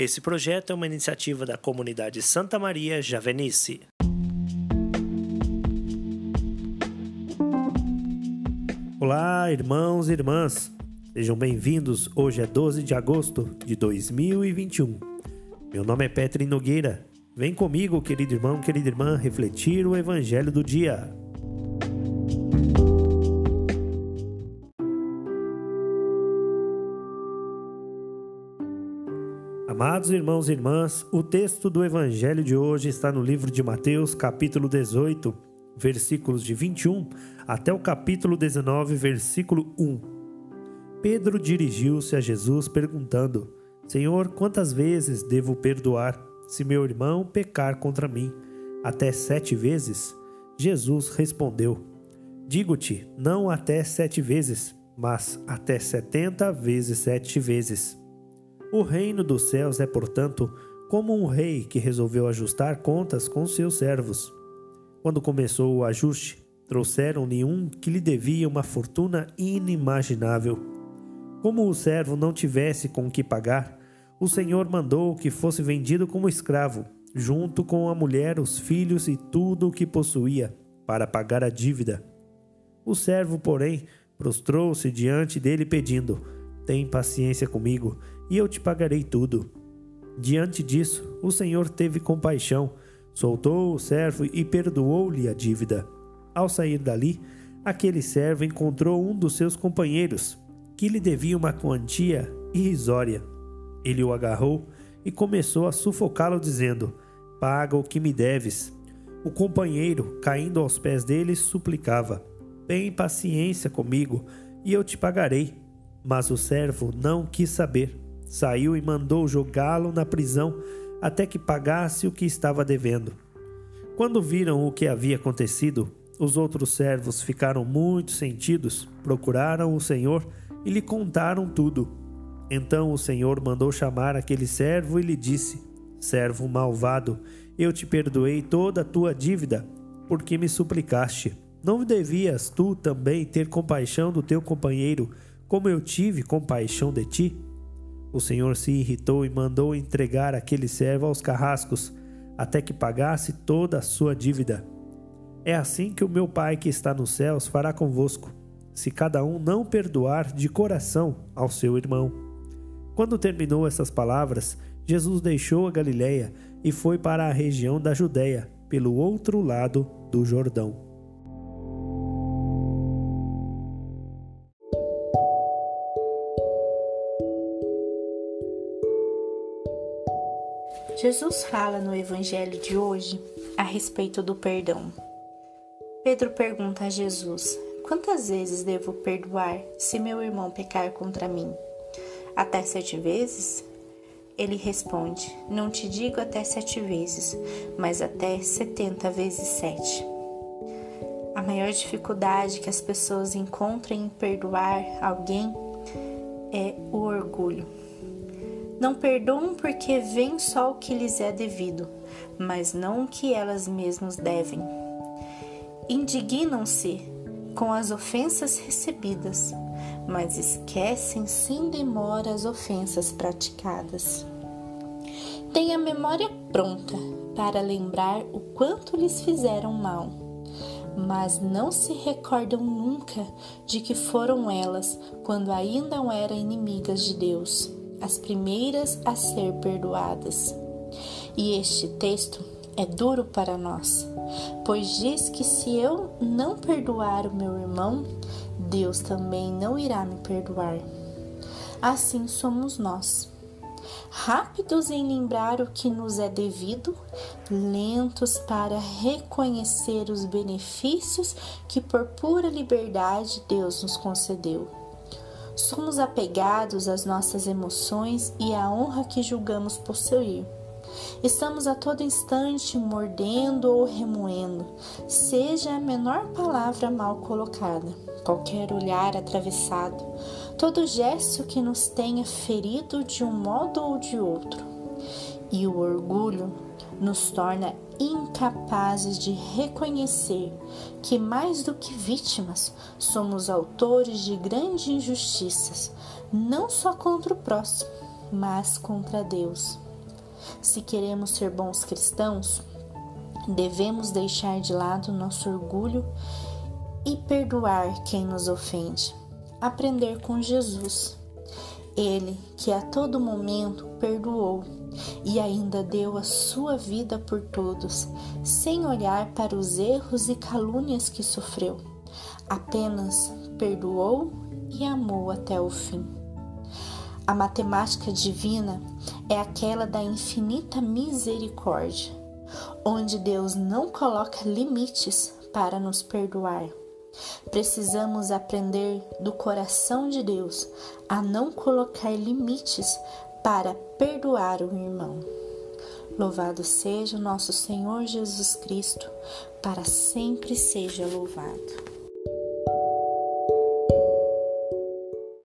Esse projeto é uma iniciativa da comunidade Santa Maria Javenice. Olá, irmãos e irmãs. Sejam bem-vindos. Hoje é 12 de agosto de 2021. Meu nome é Petri Nogueira. Vem comigo, querido irmão, querida irmã, refletir o evangelho do dia. Amados irmãos e irmãs, o texto do Evangelho de hoje está no livro de Mateus, capítulo 18, versículos de 21 até o capítulo 19, versículo 1. Pedro dirigiu-se a Jesus perguntando: Senhor, quantas vezes devo perdoar se meu irmão pecar contra mim? Até sete vezes? Jesus respondeu: Digo-te, não até sete vezes, mas até setenta vezes sete vezes. O reino dos céus é, portanto, como um rei que resolveu ajustar contas com seus servos. Quando começou o ajuste, trouxeram-lhe um que lhe devia uma fortuna inimaginável. Como o servo não tivesse com que pagar, o senhor mandou que fosse vendido como escravo, junto com a mulher, os filhos e tudo o que possuía, para pagar a dívida. O servo, porém, prostrou-se diante dele pedindo: Tem paciência comigo e eu te pagarei tudo. Diante disso, o Senhor teve compaixão, soltou o servo e perdoou-lhe a dívida. Ao sair dali, aquele servo encontrou um dos seus companheiros, que lhe devia uma quantia irrisória. Ele o agarrou e começou a sufocá-lo, dizendo: Paga o que me deves. O companheiro, caindo aos pés dele, suplicava: Tem paciência comigo e eu te pagarei. Mas o servo não quis saber Saiu e mandou jogá-lo na prisão até que pagasse o que estava devendo. Quando viram o que havia acontecido, os outros servos ficaram muito sentidos, procuraram o Senhor e lhe contaram tudo. Então o Senhor mandou chamar aquele servo e lhe disse: Servo malvado, eu te perdoei toda a tua dívida, porque me suplicaste. Não devias tu também ter compaixão do teu companheiro, como eu tive compaixão de ti? O Senhor se irritou e mandou entregar aquele servo aos carrascos, até que pagasse toda a sua dívida. É assim que o meu Pai que está nos céus fará convosco, se cada um não perdoar de coração ao seu irmão. Quando terminou essas palavras, Jesus deixou a Galiléia e foi para a região da Judéia, pelo outro lado do Jordão. Jesus fala no Evangelho de hoje a respeito do perdão. Pedro pergunta a Jesus: Quantas vezes devo perdoar se meu irmão pecar contra mim? Até sete vezes? Ele responde: Não te digo até sete vezes, mas até setenta vezes sete. A maior dificuldade que as pessoas encontram em perdoar alguém é o orgulho não perdoam porque veem só o que lhes é devido, mas não o que elas mesmas devem. Indignam-se com as ofensas recebidas, mas esquecem sem demora as ofensas praticadas. Têm a memória pronta para lembrar o quanto lhes fizeram mal, mas não se recordam nunca de que foram elas quando ainda eram inimigas de Deus as primeiras a ser perdoadas. E este texto é duro para nós, pois diz que se eu não perdoar o meu irmão, Deus também não irá me perdoar. Assim somos nós. Rápidos em lembrar o que nos é devido, lentos para reconhecer os benefícios que, por pura liberdade, Deus nos concedeu Somos apegados às nossas emoções e à honra que julgamos possuir. Estamos a todo instante mordendo ou remoendo, seja a menor palavra mal colocada, qualquer olhar atravessado, todo gesto que nos tenha ferido de um modo ou de outro. E o orgulho nos torna incapazes de reconhecer que, mais do que vítimas, somos autores de grandes injustiças, não só contra o próximo, mas contra Deus. Se queremos ser bons cristãos, devemos deixar de lado nosso orgulho e perdoar quem nos ofende. Aprender com Jesus. Ele que a todo momento perdoou e ainda deu a sua vida por todos, sem olhar para os erros e calúnias que sofreu. Apenas perdoou e amou até o fim. A matemática divina é aquela da infinita misericórdia, onde Deus não coloca limites para nos perdoar. Precisamos aprender do coração de Deus a não colocar limites para perdoar o irmão. Louvado seja o nosso Senhor Jesus Cristo, para sempre seja louvado.